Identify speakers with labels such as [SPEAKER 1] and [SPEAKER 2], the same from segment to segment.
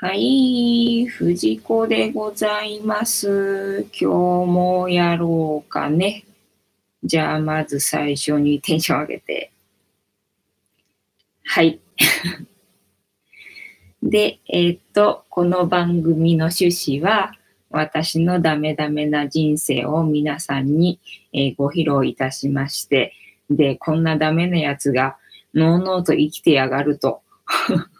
[SPEAKER 1] はい、藤子でございます。今日もやろうかね。じゃあ、まず最初にテンション上げて。はい。で、えー、っと、この番組の趣旨は、私のダメダメな人生を皆さんに、えー、ご披露いたしまして、で、こんなダメなやつが、のうのうと生きてやがると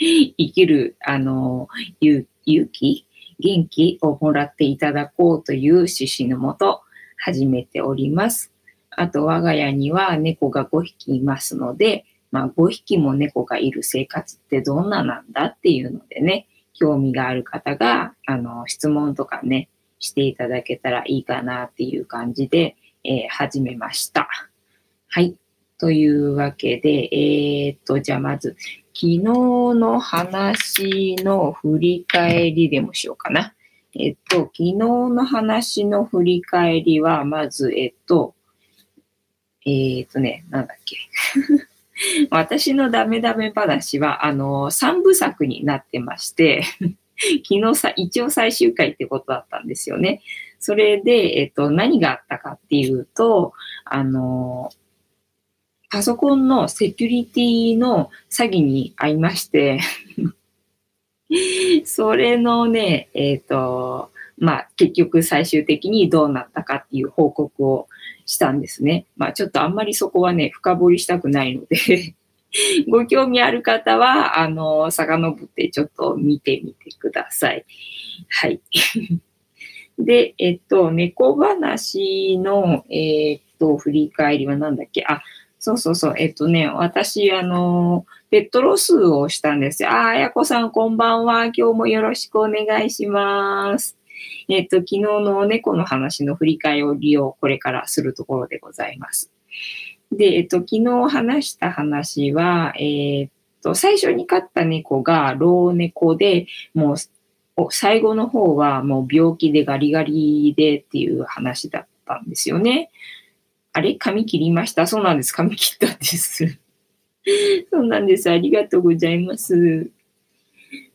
[SPEAKER 1] 生きる、あの、勇気、元気をもらっていただこうという趣旨のもと始めております。あと、我が家には猫が5匹いますので、まあ、5匹も猫がいる生活ってどんななんだっていうのでね、興味がある方が、あの、質問とかね、していただけたらいいかなっていう感じで、えー、始めました。はい。というわけで、えー、っと、じゃあまず、昨日の話の振り返りでもしようかな。えっと、昨日の話の振り返りは、まず、えっと、え、っとね、なんだっけ。私のダメダメ話は、あの、三部作になってまして、昨日さ、一応最終回ってことだったんですよね。それで、えっと、何があったかっていうと、あの、パソコンのセキュリティの詐欺に遭いまして それのね、えっ、ー、と、まあ、結局最終的にどうなったかっていう報告をしたんですね。まあ、ちょっとあんまりそこはね、深掘りしたくないので ご興味ある方は、あの、遡ってちょっと見てみてください。はい。で、えっと、猫話の、えっと、振り返りは何だっけ？あ、そうそうそう。えっとね、私、あの、ペットロスをしたんですよ。あ、あやこさん、こんばんは。今日もよろしくお願いします。えっと、昨日の猫の話の振り返りをこれからするところでございます。で、えっと、昨日話した話は、えー、っと、最初に飼った猫が老猫で、もう、最後の方はもう病気でガリガリでっていう話だったんですよね。あれ？髪切りました？そうなんです。髪切ったんです。そうなんです。ありがとうございます。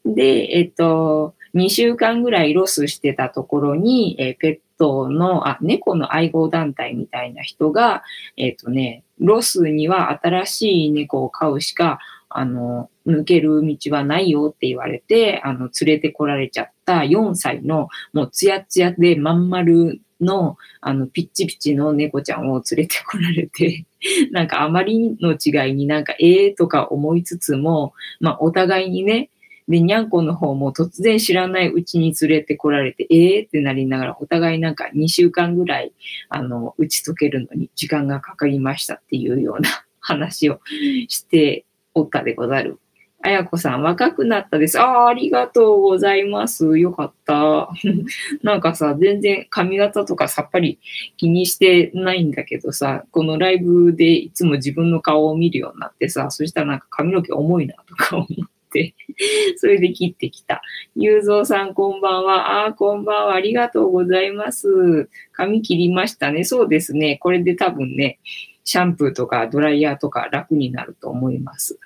[SPEAKER 1] で、えっと、2週間ぐらいロスしてたところに、えペットの、あ、猫の愛護団体みたいな人が、えっとね、ロスには新しい猫を飼うしか、あの、抜ける道はないよって言われて、あの、連れてこられちゃった4歳の、もうツヤツヤでまん丸の、あの、ピッチピチの猫ちゃんを連れてこられて、なんかあまりの違いになんか、ええー、とか思いつつも、まあ、お互いにね、で、にゃんこの方も突然知らないうちに連れてこられて、ええー、ってなりながら、お互いなんか2週間ぐらい、あの、打ち解けるのに時間がかかりましたっていうような話をしておったでござる。あやこさん、若くなったです。ああ、ありがとうございます。よかった。なんかさ、全然髪型とかさっぱり気にしてないんだけどさ、このライブでいつも自分の顔を見るようになってさ、そしたらなんか髪の毛重いなとか思って、それで切ってきた。ゆうぞうさん、こんばんは。ああ、こんばんは。ありがとうございます。髪切りましたね。そうですね。これで多分ね、シャンプーとかドライヤーとか楽になると思います。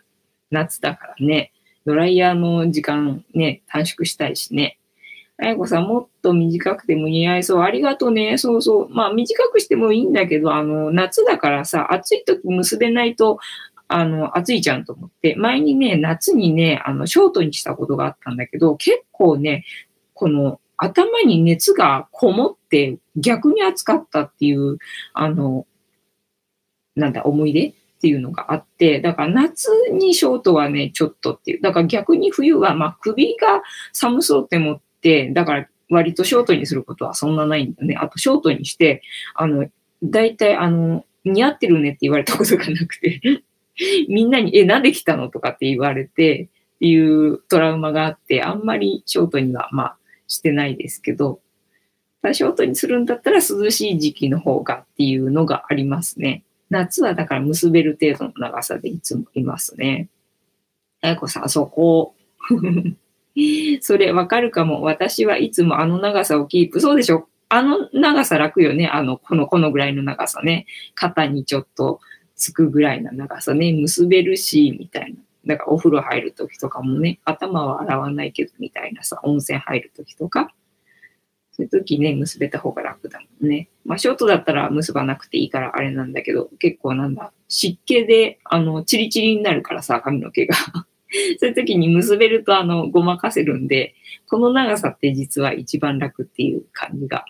[SPEAKER 1] 夏だからね、ドライヤーの時間ね、短縮したいしね。あやこさん、もっと短くても似合いそう。ありがとうね。そうそう。まあ、短くしてもいいんだけど、あの、夏だからさ、暑い時結べないと、あの、暑いじゃんと思って、前にね、夏にね、あの、ショートにしたことがあったんだけど、結構ね、この、頭に熱がこもって逆に暑かったっていう、あの、なんだ、思い出っていうのがあって、だから夏にショートはね、ちょっとっていう。だから逆に冬は、まあ首が寒そうって思って、だから割とショートにすることはそんなないんだね。あとショートにして、あの、大体あの、似合ってるねって言われたことがなくて みんなに、え、なんで来たのとかって言われて、っていうトラウマがあって、あんまりショートには、まあ、してないですけど、ショートにするんだったら涼しい時期の方がっていうのがありますね。夏はだから結べる程度の長さでいつもいますね。あやこさん、そこ。それわかるかも。私はいつもあの長さをキープ。そうでしょあの長さ楽よね。あの、この、このぐらいの長さね。肩にちょっとつくぐらいの長さね。結べるし、みたいな。だからお風呂入るときとかもね、頭は洗わないけどみたいなさ、温泉入るときとか、そういうときね、結べた方が楽だもんね。まあ、ショートだったら結ばなくていいからあれなんだけど、結構なんだ、湿気で、あの、チリチリになるからさ、髪の毛が。そういう時に結べると、あの、ごまかせるんで、この長さって実は一番楽っていう感じが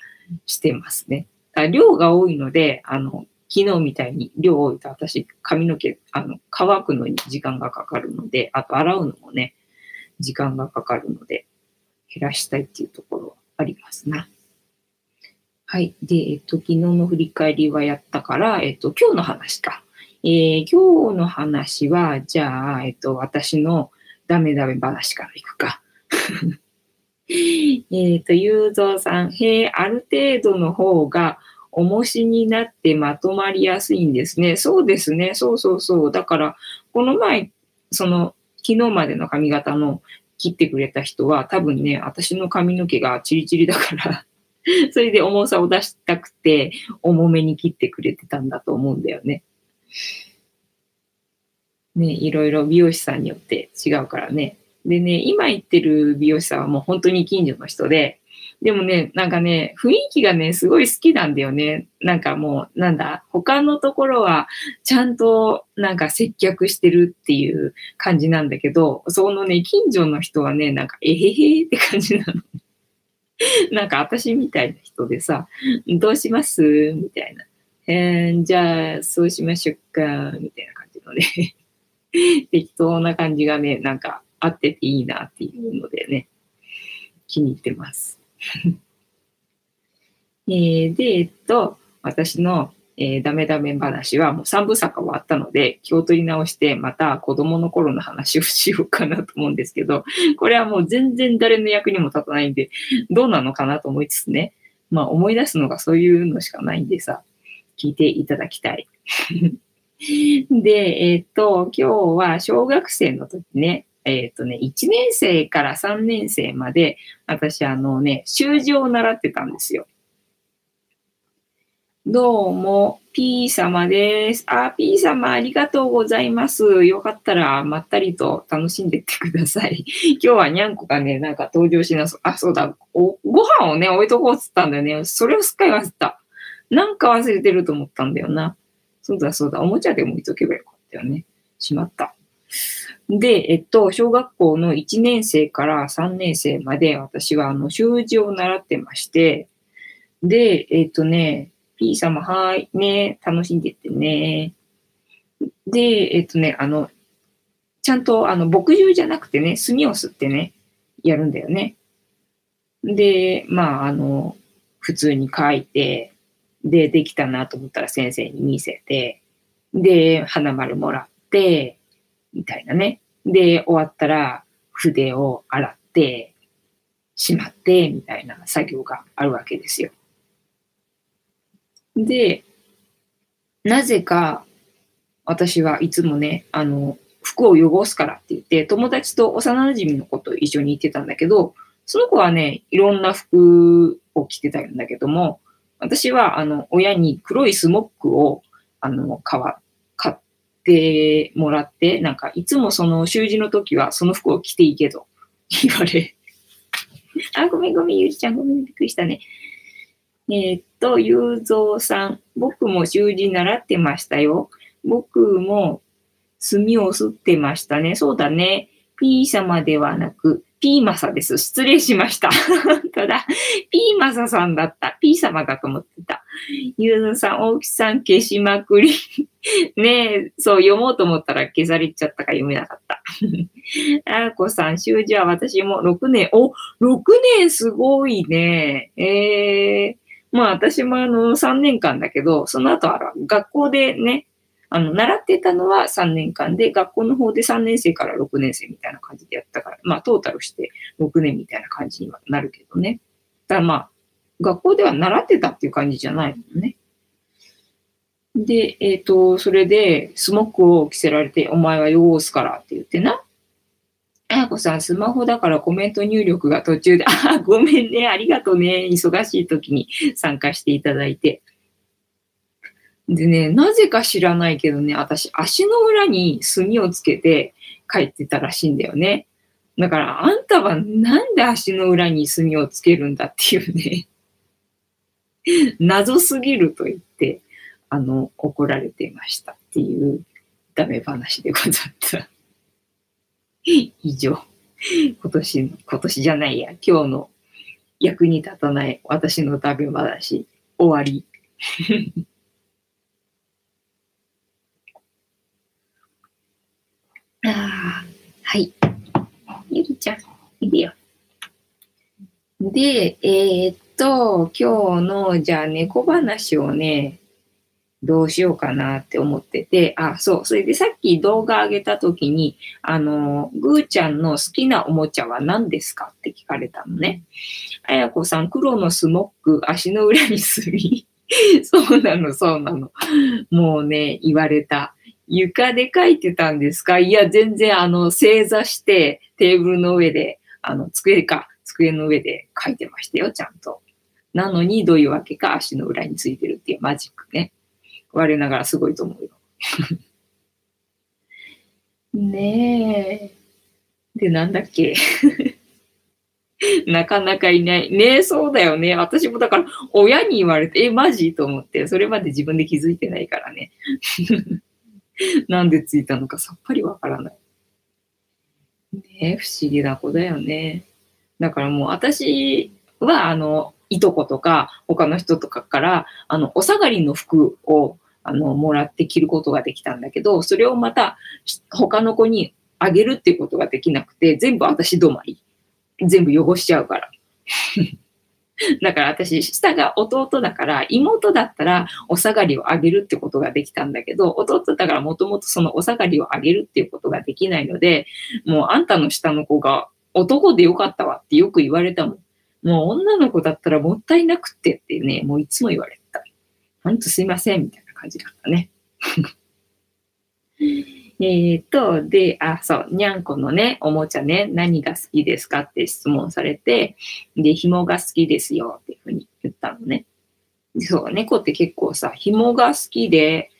[SPEAKER 1] してますね。だ量が多いので、あの、昨日みたいに量多いと私髪の毛、あの、乾くのに時間がかかるので、あと洗うのもね、時間がかかるので、減らしたいっていうところはありますな。はい。で、えっと、昨日の振り返りはやったから、えっと、今日の話か。えー、今日の話は、じゃあ、えっと、私のダメダメ話からいくか。えっと、ゆうぞうさん、へえ、ある程度の方が重しになってまとまりやすいんですね。そうですね。そうそうそう。だから、この前、その、昨日までの髪型の切ってくれた人は、多分ね、私の髪の毛がチリチリだから それで重さを出したくて、重めに切ってくれてたんだと思うんだよね。ね、いろいろ美容師さんによって違うからね。でね、今行ってる美容師さんはもう本当に近所の人で、でもね、なんかね、雰囲気がね、すごい好きなんだよね。なんかもう、なんだ、他のところはちゃんとなんか接客してるっていう感じなんだけど、そのね、近所の人はね、なんか、えへへって感じなの。なんか私みたいな人でさ、どうします？みたいな。えー、じゃあ、そうしましょうか、みたいな感じのね 適当な感じがね、なんか合ってていいなっていうのでね、気に入ってます。えー、で、えっと、私の、えー、ダメダメ話はもう3部作終わったので、気を取り直してまた子供の頃の話をしようかなと思うんですけど、これはもう全然誰の役にも立たないんで、どうなのかなと思いつつね、まあ思い出すのがそういうのしかないんでさ、聞いていただきたい。で、えっ、と、今日は小学生の時ね、えっ、とね、1年生から3年生まで、私、あのね、習字を習ってたんですよ。どうも、P 様です。あ、P 様ありがとうございます。よかったら、まったりと楽しんでってください。今日はにゃんこがね、なんか登場しなそう。あ、そうだ。おご飯をね、置いとこうっつったんだよね。それをすっかり忘れた。なんか忘れてると思ったんだよな。そうだそうだ、おもちゃでも置いとけばよかったよね。しまった。で、えっと、小学校の1年生から3年生まで私はあの習字を習ってまして、で、えっとね、P 様、はい、ね、楽しんでってね。で、えっとね、あの、ちゃんとあの墨汁じゃなくてね、墨を吸ってね、やるんだよね。で、まあ、あの、普通に書いて、で、できたなと思ったら先生に見せて、で、花丸もらって、みたいなね。で、終わったら筆を洗って、しまって、みたいな作業があるわけですよ。で、なぜか私はいつもね、あの、服を汚すからって言って、友達と幼馴染の子と一緒に行ってたんだけど、その子はね、いろんな服を着てたんだけども、私は、あの、親に黒いスモックを、あの、買買ってもらって、なんか、いつもその習字の時はその服を着ていいけど、言われ。あ、ごめんごめん、ゆうじちゃん、ごめん、びっくりしたね。えー、っと、ゆうぞうさん、僕も習字習ってましたよ。僕も墨を吸ってましたね。そうだね。P 様ではなく、ピーマサです。失礼しました。本当だ。ピーマサさんだった。ピー様だと思ってた。ゆうずさん、大木さん消しまくり。ねえ、そう、読もうと思ったら消されちゃったか読めなかった。あーこさん、習字は私も6年。お、6年すごいね。ええー、まあ私もあの3年間だけど、その後は学校でね、あの、習ってたのは3年間で、学校の方で3年生から6年生みたいな感じでやったから、まあ、トータルして6年みたいな感じにはなるけどね。ただまあ、学校では習ってたっていう感じじゃないもんね。で、えっ、ー、と、それで、スモックを着せられて、お前は汚すからって言ってな。あやこさん、スマホだからコメント入力が途中で、あ、ごめんね、ありがとうね、忙しい時に参加していただいて。でね、なぜか知らないけどね、私、足の裏に墨をつけて帰ってたらしいんだよね。だから、あんたはなんで足の裏に墨をつけるんだっていうね、謎すぎると言って、あの、怒られてましたっていうダメ話でござった。以上。今年の、今年じゃないや、今日の役に立たない私のダメ話、終わり。あ、はい。ゆりちゃん、いでよ。で、えー、っと、今日の、じゃあ猫話をね、どうしようかなって思ってて、あ、そう、それでさっき動画上げた時に、あの、ぐーちゃんの好きなおもちゃは何ですかって聞かれたのね。あやこさん、黒のスモック、足の裏にすり。そうなの、そうなの。もうね、言われた。床で書いてたんですか？いや、全然、あの、正座して、テーブルの上で、あの、机か、机の上で書いてましたよ、ちゃんと。なのに、どういうわけか足の裏についてるっていうマジックね。我ながらすごいと思うよ。ねえ。で、なんだっけ？なかなかいない。ねえ、そうだよね。私もだから、親に言われて、え、マジ？と思って、それまで自分で気づいてないからね。なんでついたのかさっぱりわからない。ね、不思議な子だよね。だからもう私は、あの、いとことか、他の人とかから、あの、お下がりの服を、あの、もらって着ることができたんだけど、それをまた、他の子にあげるっていうことができなくて、全部私止まり。全部汚しちゃうから。だから私、下が弟だから、妹だったらお下がりをあげるってことができたんだけど、弟だからもともとそのお下がりをあげるっていうことができないので、もうあんたの下の子が男でよかったわってよく言われたもん。もう女の子だったらもったいなくってってね、もういつも言われた。ほんとすいません、みたいな感じだったね。えっと、で、あ、そう、にゃんこのね、おもちゃね、何が好きですかって質問されて、で、紐が好きですよっていうふうに言ったのね。そう、猫って結構さ、紐が好きで、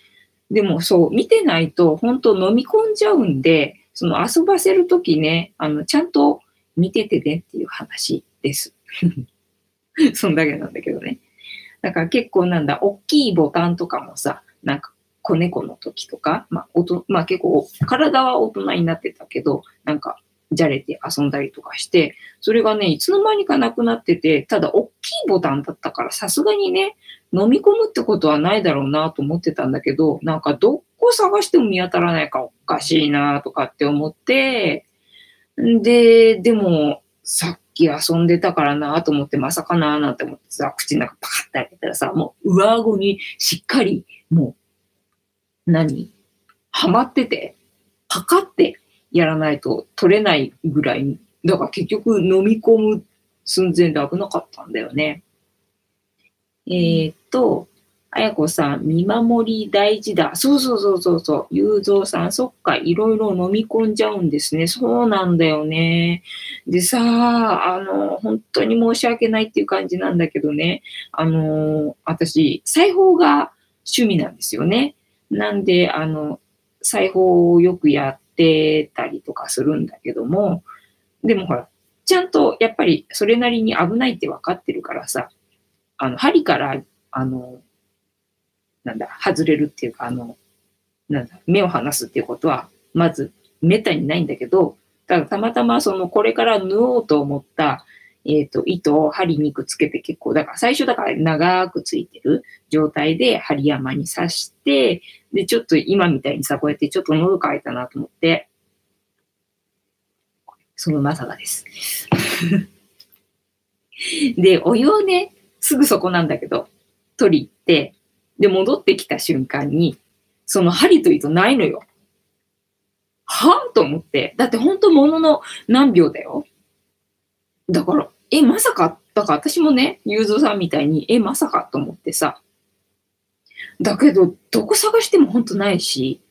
[SPEAKER 1] でもそう、見てないと本当飲み込んじゃうんで、その遊ばせるときね、あの、ちゃんと見ててねっていう話です。そんだけなんだけどね。だから結構なんだ、大きいボタンとかもさ、なんか子猫の時とか、まあ、おとまあ、結構体は大人になってたけど、なんかじゃれて遊んだりとかして、それがね、いつの間にかなくなってて、ただ大きいボタンだったからさすがにね、飲み込むってことはないだろうなと思ってたんだけど、なんかどこ探しても見当たらないかおかしいなとかって思って、で、でも、さっき遊んでたからなと思って、まさかななんて思ってさ、口の中パカッて開けたらさ、もう上顎にしっかり、もう、何？ハマってて、パカってやらないと取れないぐらい、だから結局飲み込む寸前で危なかったんだよね。えー、っと、あやこさん、見守り大事だ。そうそうそうそうそう。ゆうぞうさん、そっか、いろいろ飲み込んじゃうんですね。そうなんだよね。でさ、あの、本当に申し訳ないっていう感じなんだけどね。あの、私、裁縫が趣味なんですよね。なんで、あの、裁縫をよくやってたりとかするんだけども、でもほら、ちゃんとやっぱりそれなりに危ないって分かってるからさ、あの、針から、あの、なんだ、外れるっていうか、あの、なんだ、目を離すっていうことは、まず、めったにないんだけど、ただたまたまその、これから縫おうと思った、えっ、ー、と、糸を針にくっつけて結構、だから最初だから長くついてる状態で針山に刺して、で、ちょっと今みたいにさ、こうやってちょっと喉乾いたなと思って、そのまさかです。で、お湯をね、すぐそこなんだけど、取り行って、で、戻ってきた瞬間に、その針と糸ないのよ。はぁと思って。だって本当ものの何秒だよ。だから、え、まさか、だから私もね、ゆうぞうさんみたいに、え、まさかと思ってさ。だけど、どこ探しても本当ないし。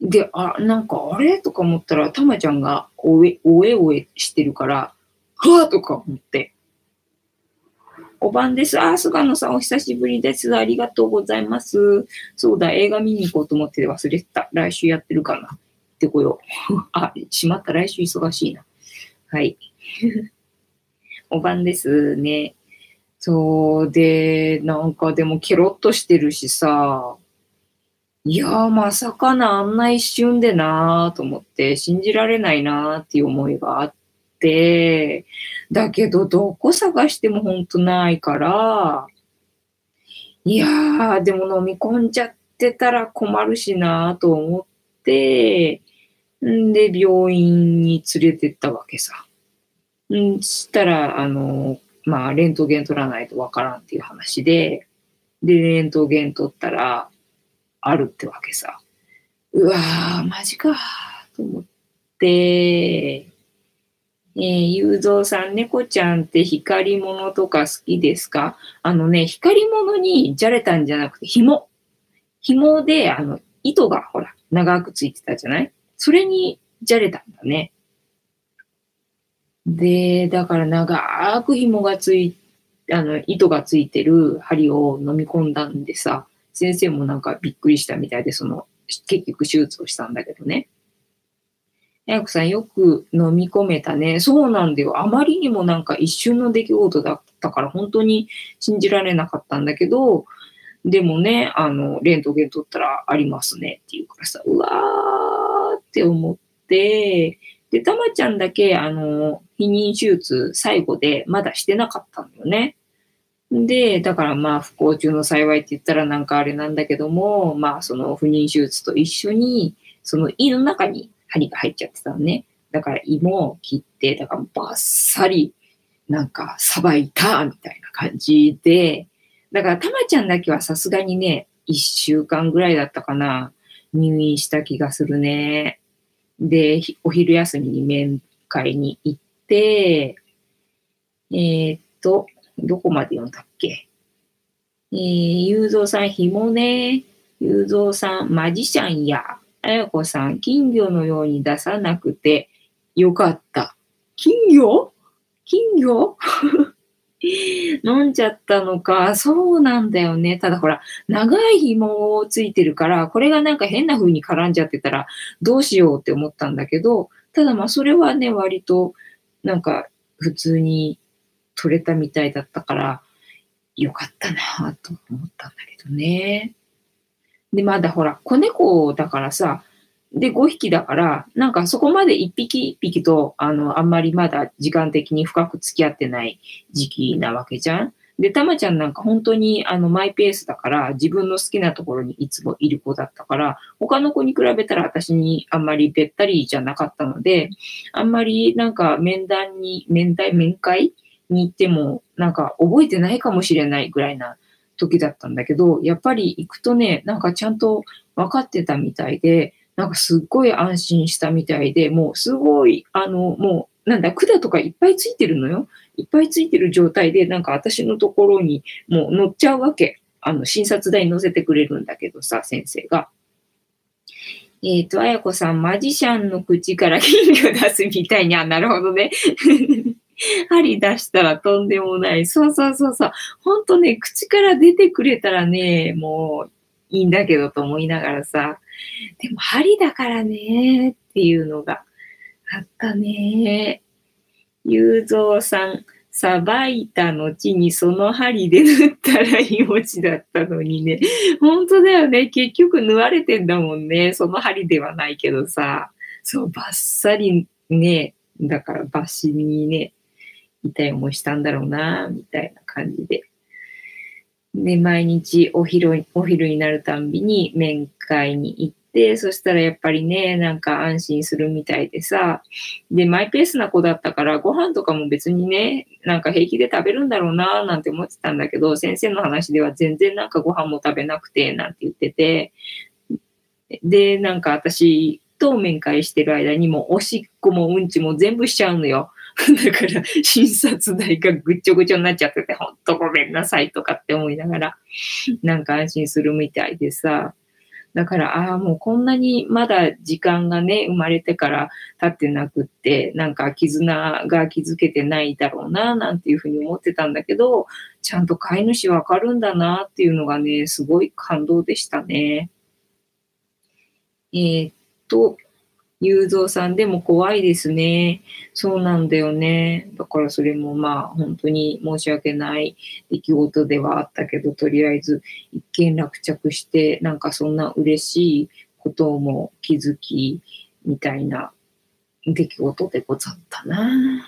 [SPEAKER 1] で、あ、なんか、あれ？とか思ったら、たまちゃんがおえ、おえおえしてるから、はぁとか思って。お晩です。あ、菅野さんお久しぶりです。ありがとうございます。そうだ、映画見に行こうと思って忘れてた。来週やってるかな。ってこよう。あ、しまった。来週忙しいな。はい。お晩ですね。そうで、なんかでもケロッとしてるしさ、いやまさかな、あんな一瞬でなーと思って、信じられないなーっていう思いがあって、だけどどこ探してもほんとないから、いやー、でも飲み込んじゃってたら困るしなーと思って、んで、病院に連れてったわけさ。んしたら、あの、まあ、レントゲン取らないとわからんっていう話で、で、レントゲン取ったら、あるってわけさ。うわー、マジかと思って、えー、ゆうぞうさん、猫ちゃんって光り物とか好きですか？あのね、光り物にじゃれたんじゃなくて、紐。紐で、あの、糸がほら、長くついてたじゃない？それにじゃれたんだね。で、だから長く紐がつい、あの、糸がついてる針を飲み込んだんでさ、先生もなんかびっくりしたみたいで、その、結局手術をしたんだけどね。やこさんよく飲み込めたね。そうなんだよ。あまりにもなんか一瞬の出来事だったから本当に信じられなかったんだけど、でもね、あの、レントゲン取ったらありますねっていうからさ、うわーって思って、で、たまちゃんだけ、あの、避妊手術最後でまだしてなかったんだよね。で、だからまあ不幸中の幸いって言ったらなんかあれなんだけども、まあその不妊手術と一緒に、その胃の中に針が入っちゃってたのね。だから胃も切って、だからバッサリなんかさばいたみたいな感じで、だからたまちゃんだけはさすがにね、一週間ぐらいだったかな、入院した気がするね。で、お昼休みに面会に行って、えー、っと、どこまで読んだっけ？えー、ゆうぞうさん、ひもね。ゆうぞうさん、マジシャンや。あやこさん、金魚のように出さなくてよかった。金魚？金魚？飲んじゃったのか。そうなんだよね。ただほら、長い紐をついてるから、これがなんか変な風に絡んじゃってたらどうしようって思ったんだけど、ただまあそれはね、割となんか普通に取れたみたいだったから、よかったなと思ったんだけどね。で、まだほら、子猫だからさ、で、5匹だから、なんかそこまで1匹1匹と、あの、あんまりまだ時間的に深く付き合ってない時期なわけじゃん。で、たまちゃんなんか本当にあのマイペースだから、自分の好きなところにいつもいる子だったから、他の子に比べたら私にあんまりべったりじゃなかったので、あんまりなんか面談に、面談、面会に行っても、なんか覚えてないかもしれないぐらいな時だったんだけど、やっぱり行くとね、なんかちゃんと分かってたみたいで、なんかすっごい安心したみたいで、もうすごい、あの、もう、なんだ、管とかいっぱいついてるのよ。いっぱいついてる状態で、なんか私のところにもう乗っちゃうわけ。あの、診察台に乗せてくれるんだけどさ、先生が。えっ、ー、と、あやこさん、マジシャンの口から金魚出すみたいに、あ、なるほどね。針出したらとんでもない。そうそうそうそう。ほんとね、口から出てくれたらね、もういいんだけどと思いながらさ。でも針だからねっていうのがあったね。ゆうぞうさん、さばいた後にその針で縫ったら命だったのにね。本当だよね。結局縫われてんだもんね。その針ではないけどさ。そう、バッサリね。だからバシにね、痛い思いしたんだろうな、みたいな感じで。で、毎日お昼、お昼になるたんびに面会に行って、そしたらやっぱりね、なんか安心するみたいでさ、で、マイペースな子だったから、ご飯とかも別にね、なんか平気で食べるんだろうな、なんて思ってたんだけど、先生の話では全然なんかご飯も食べなくて、なんて言ってて、で、なんか私と面会してる間にもおしっこもうんちも全部しちゃうのよ。だから、診察代がぐっちょぐちょになっちゃってて、ほんとごめんなさいとかって思いながら、なんか安心するみたいでさ、だから、ああ、もうこんなにまだ時間がね、生まれてから経ってなくって、なんか絆が築けてないだろうな、なんていうふうに思ってたんだけど、ちゃんと飼い主わかるんだなっていうのがね、すごい感動でしたね。えー、っと、雄三さんでも怖いですね。そうなんだよね。だからそれもまあ本当に申し訳ない出来事ではあったけど、とりあえず一件落着して、なんかそんな嬉しいことも気づきみたいな出来事でござったな。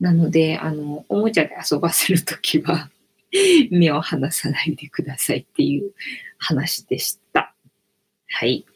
[SPEAKER 1] なので、あの、おもちゃで遊ばせるときは 目を離さないでくださいっていう話でした。はい。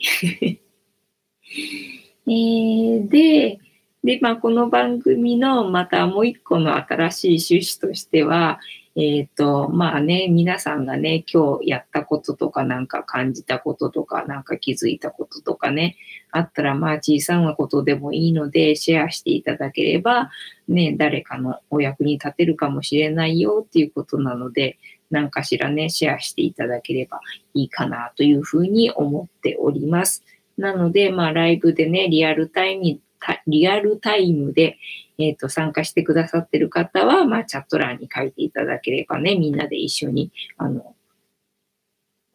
[SPEAKER 1] えー、で、で、まあ、この番組のまたもう一個の新しい趣旨としては、えっ、ー、と、まあね、皆さんがね、今日やったこととかなんか感じたこととかなんか気づいたこととかね、あったらまあ小さなことでもいいのでシェアしていただければ、ね、誰かのお役に立てるかもしれないよっていうことなので、何かしらね、シェアしていただければいいかなというふうに思っております。なので、まあ、ライブでね、リアルタイム、リアルタイムで、えっ、ー、と、参加してくださってる方は、まあ、チャット欄に書いていただければね、みんなで一緒に、あの、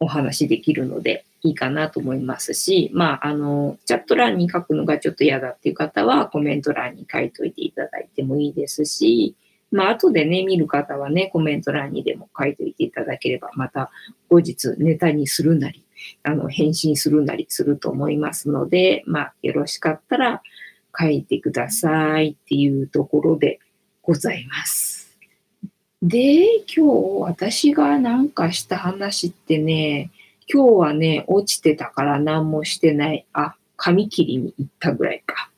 [SPEAKER 1] お話できるのでいいかなと思いますし、まあ、あの、チャット欄に書くのがちょっと嫌だっていう方は、コメント欄に書いといていただいてもいいですし、まあ、後でね、見る方はね、コメント欄にでも書いといていただければ、また後日ネタにするなり、あの、返信するなりすると思いますので、まあ、よろしかったら書いてくださいっていうところでございます。で、今日私がなんかした話ってね、今日はね、落ちてたから何もしてない。あ、髪切りに行ったぐらいか。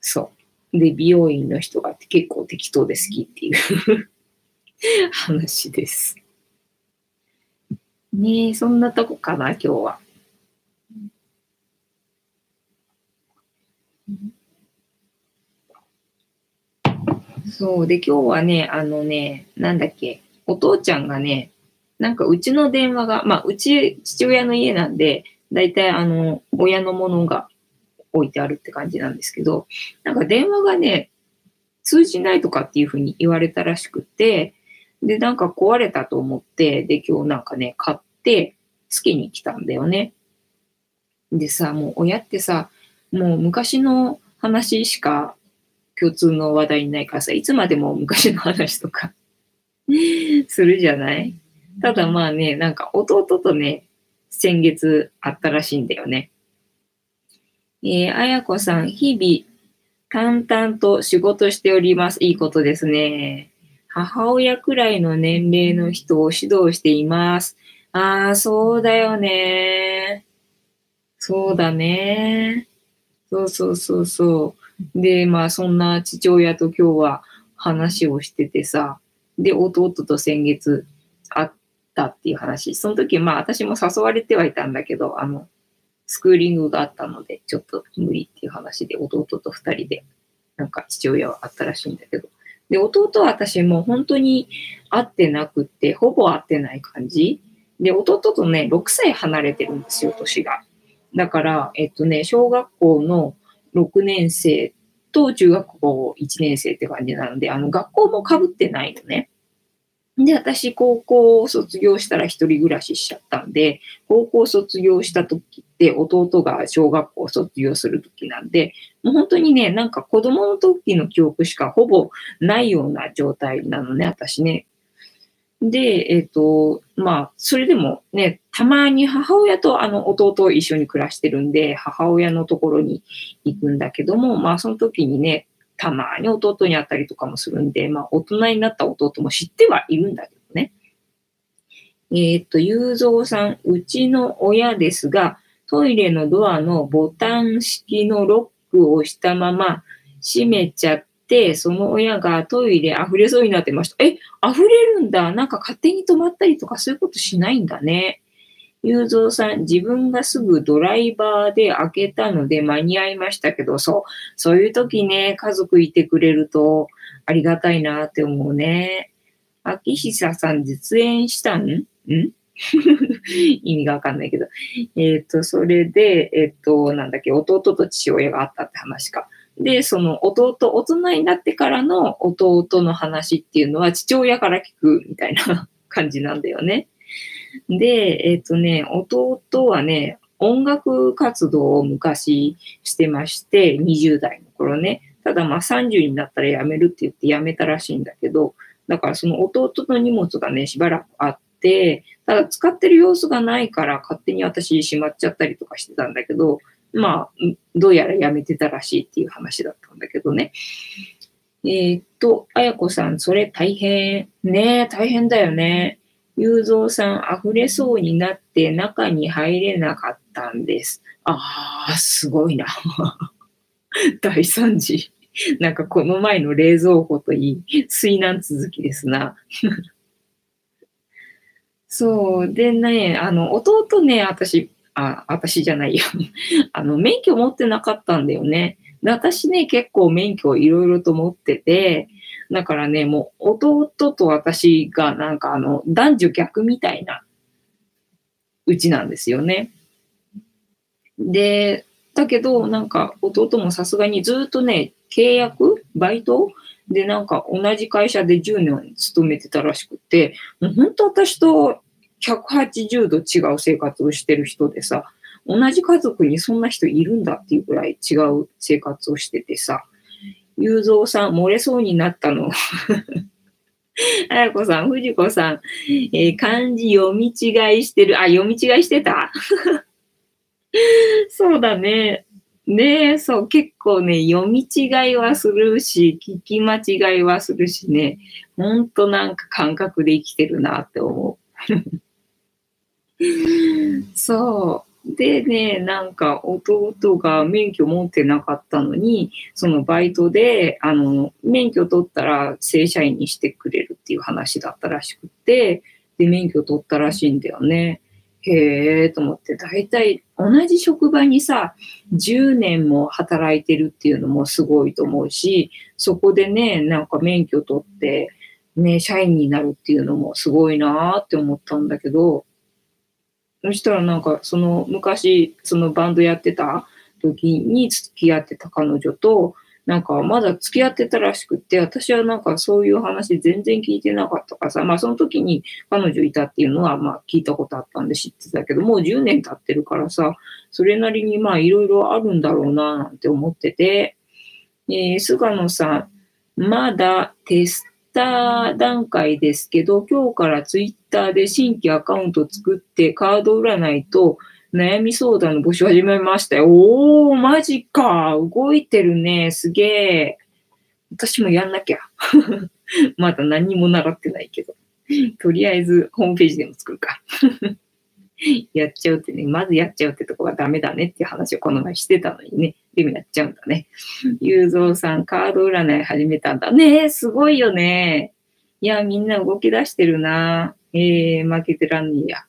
[SPEAKER 1] そう。で、美容院の人が結構適当で好きっていう 話です。ねえ、そんなとこかな、今日は。そう。で、今日はね、あのね、なんだっけ、お父ちゃんがね、なんかうちの電話が、まあ、うち父親の家なんで、だいたいあの、親のものが置いてあるって感じなんですけど、なんか電話がね、通じないとかっていうふうに言われたらしくて、で、なんか壊れたと思って、で、今日なんかね、買って、つけに来たんだよね。でさ、もう親ってさ、もう昔の話しか共通の話題にないからさ、いつまでも昔の話とか するじゃない？ただまあね、なんか弟とね、先月会ったらしいんだよね。えー、あやこさん、日々、淡々と仕事しております。いいことですね。母親くらいの年齢の人を指導しています。ああ、そうだよね。そうだね。そうそうそうそう。で、まあそんな父親と今日は話をしててさ、で、弟と先月会ったっていう話。その時、まあ私も誘われてはいたんだけど、あの、スクーリングがあったので、ちょっと無理っていう話で弟と二人で、なんか父親はあったらしいんだけど、で、弟は私も本当に会ってなくって、ほぼ会ってない感じ。で、弟とね、6歳離れてるんですよ、年が。だから、えっとね、小学校の6年生と中学校1年生って感じなので、あの、学校も被ってないのね。で、私、高校を卒業したら一人暮らししちゃったんで、高校卒業した時弟が小学校卒業する時なんで、もう本当にね、なんか子供の時の記憶しかほぼないような状態なのね、私ね。で、えっ、ー、と、まあ、それでもね、たまに母親とあの弟を一緒に暮らしてるんで、母親のところに行くんだけども、まあ、その時にね、たまに弟に会ったりとかもするんで、まあ、大人になった弟も知ってはいるんだけどね。えっ、ー、と、ゆうぞうさん、うちの親ですが、トイレのドアのボタン式のロックをしたまま閉めちゃって、その親がトイレ溢れそうになってました。え、溢れるんだ。なんか勝手に止まったりとかそういうことしないんだね。ゆうぞうさん、自分がすぐドライバーで開けたので間に合いましたけど、そう、そういう時ね、家族いてくれるとありがたいなって思うね。秋久さん、実演したん？ん？意味がわかんないけど。えっ、と、それで、えっ、と、なんだっけ、弟と父親があったって話か。で、その弟、大人になってからの弟の話っていうのは父親から聞くみたいな 感じなんだよね。で、えっ、とね、弟はね、音楽活動を昔してまして、20代の頃ね。ただまあ30になったら辞めるって言って辞めたらしいんだけど、だからその弟の荷物がね、しばらくあって、ただ使ってる様子がないから勝手に私しまっちゃったりとかしてたんだけど、まあ、どうやら辞めてたらしいっていう話だったんだけどね。えー、っと、あやこさん、それ大変。ね大変だよね。ゆうぞうさん、溢れそうになって中に入れなかったんです。ああ、すごいな。大惨事。なんかこの前の冷蔵庫といい、水難続きですな。そう。でね、あの、弟ね、私、あ、私じゃないよ。あの、免許持ってなかったんだよね。で私ね、結構免許いろいろと持ってて、だからね、もう弟と私がなんかあの、男女逆みたいなうちなんですよね。で、だけど、なんか弟もさすがにずっとね、契約バイトでなんか同じ会社で10年勤めてたらしくて、もう本当私と180度違う生活をしてる人でさ、同じ家族にそんな人いるんだっていうぐらい違う生活をしててさ、ゆうぞうさん漏れそうになったの。あやこさん、藤子さん、えー、漢字読み違いしてる。あ、読み違いしてた？そうだね。ねそう、結構ね、読み違いはするし、聞き間違いはするしね、ほんとなんか感覚で生きてるなって思う。そう。でね、なんか弟が免許持ってなかったのに、そのバイトで、あの、免許取ったら正社員にしてくれるっていう話だったらしくて、で、免許取ったらしいんだよね。へえと思って、大体同じ職場にさ、10年も働いてるっていうのもすごいと思うし、そこでね、なんか免許取って、ね、社員になるっていうのもすごいなーって思ったんだけど、そしたらなんか、その昔、そのバンドやってた時に付き合ってた彼女と、なんかまだ付き合ってたらしくって、私はなんかそういう話全然聞いてなかったからさ、まあその時に彼女いたっていうのはまあ聞いたことあったんで知ってたけど、もう10年経ってるからさ、それなりにまあいろいろあるんだろうななんて思ってて、えー、菅野さん、まだテスター段階ですけど、今日からツイッターで新規アカウント作ってカード占いと悩み相談の募集始めましたよ。おー、マジか。動いてるね。すげえ。私もやんなきゃ。まだ何も習ってないけど。とりあえず、ホームページでも作るか。やっちゃうってね、まずやっちゃうってとこがダメだねっていう話をこの前してたのにね。でもやっちゃうんだね。ゆうぞうさん、カード占い始めたんだ。ね、すごいよね。いや、みんな動き出してるな。えー、負けてらんねえや。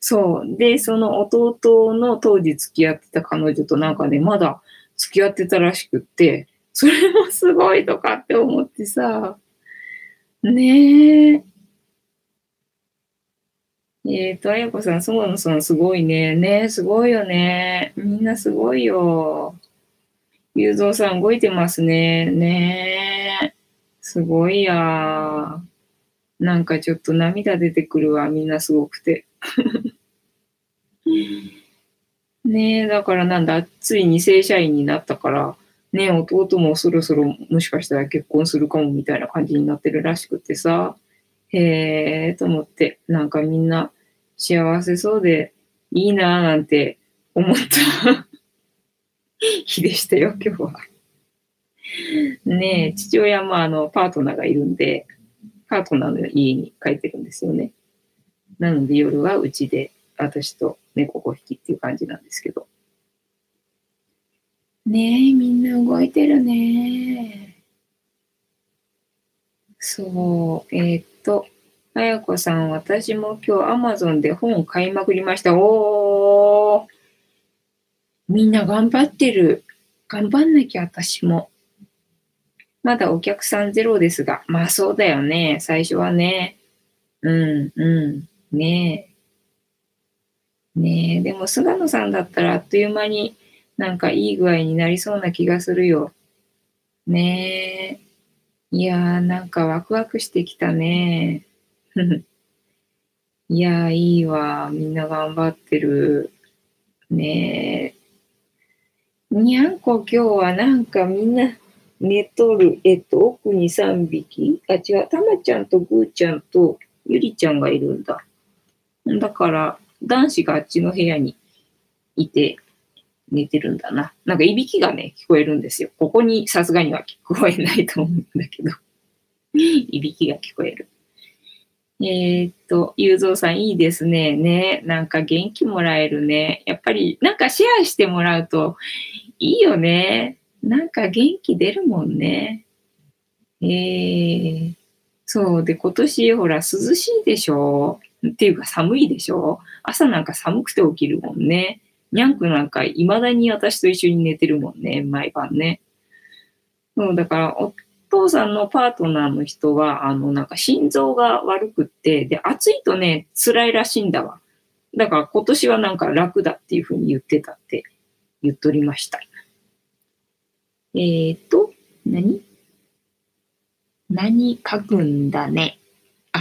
[SPEAKER 1] そう。で、その弟の当時付き合ってた彼女となんかね、まだ付き合ってたらしくって、それもすごいとかって思ってさ、ねえ。えっ、ー、と、あやこさん、そうのさんすごいね。ねえ、すごいよね。みんなすごいよ。ゆうぞうさん動いてますね。ねえ。すごいや。なんかちょっと涙出てくるわ。みんなすごくて。ねえ、だからなんだ、ついに正社員になったから、ね、弟もそろそろもしかしたら結婚するかもみたいな感じになってるらしくてさ、へえと思って、なんかみんな幸せそうでいいなぁなんて思った 日でしたよ、今日は。ねえ、父親もあの、パートナーがいるんで、パートナーの家に帰ってるんですよね。なので夜はうちで私と猫5匹っていう感じなんですけど。ねえ、みんな動いてるね。そう、えー、っと、あやこさん、私も今日アマゾンで本買いまくりました。おーみんな頑張ってる。頑張んなきゃ、私も。まだお客さんゼロですが、まあそうだよね。最初はね。うん、うん。ねえ。ねえ、でも菅野さんだったらあっという間になんかいい具合になりそうな気がするよ。ねえ。いやー、なんかワクワクしてきたね。いやー、いいわ。みんな頑張ってる。ねえ。にゃんこ今日はなんかみんな寝とる。えっと、奥に3匹あ、違う。たまちゃんとぐーちゃんとゆりちゃんがいるんだ。だから、男子があっちの部屋にいて寝てるんだな。なんかいびきがね、聞こえるんですよ。ここにさすがには聞こえないと思うんだけど。いびきが聞こえる。えー、っと、ゆうぞうさんいいですね。ね。なんか元気もらえるね。やっぱりなんかシェアしてもらうといいよね。なんか元気出るもんね。えー、そう。で、今年ほら涼しいでしょ？っていうか寒いでしょ？朝なんか寒くて起きるもんね。にゃんくなんか未だに私と一緒に寝てるもんね。毎晩ね。そう、だからお父さんのパートナーの人は、あの、なんか心臓が悪くって、で、暑いとね、辛いらしいんだわ。だから今年はなんか楽だっていうふうに言ってたって言っとりました。えーと、何？何書くんだね。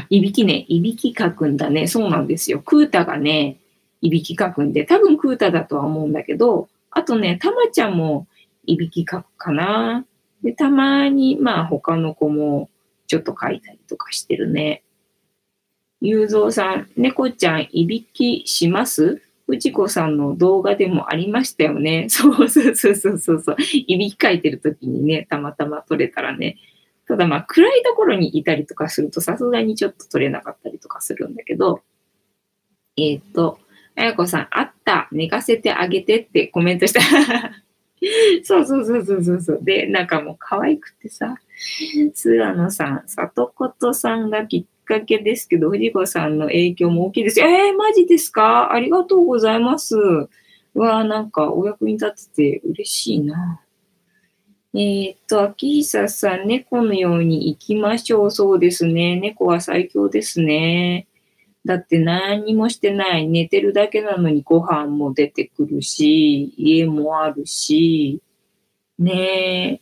[SPEAKER 1] いびきね。いびき書くんだね。そうなんですよ。クータがね、いびき書くんで、多分クータだとは思うんだけど、あとね、たまちゃんもいびき書くかな。で、たまに、まあ他の子もちょっと書いたりとかしてるね。ゆうぞうさん、猫ちゃんいびきします？藤子さんの動画でもありましたよね。そうそうそうそうそうそう。いびきかいてる時にね、たまたま撮れたらね。ただまあ暗いところにいたりとかするとさすがにちょっと撮れなかったりとかするんだけど、えっ、ー、と、あやこさん、あった、寝かせてあげてってコメントした。そうそうそうそうそうそう。で、なんかもう可愛くてさ、菅野さん、里ことさんがきっかけですけど、藤子さんの影響も大きいです。えー、マジですか？ありがとうございます。うわーなんかお役に立ってて嬉しいな。えー、っと、秋久さん、猫のように行きましょう。そうですね。猫は最強ですね。だって何もしてない。寝てるだけなのにご飯も出てくるし、家もあるし、ねえ、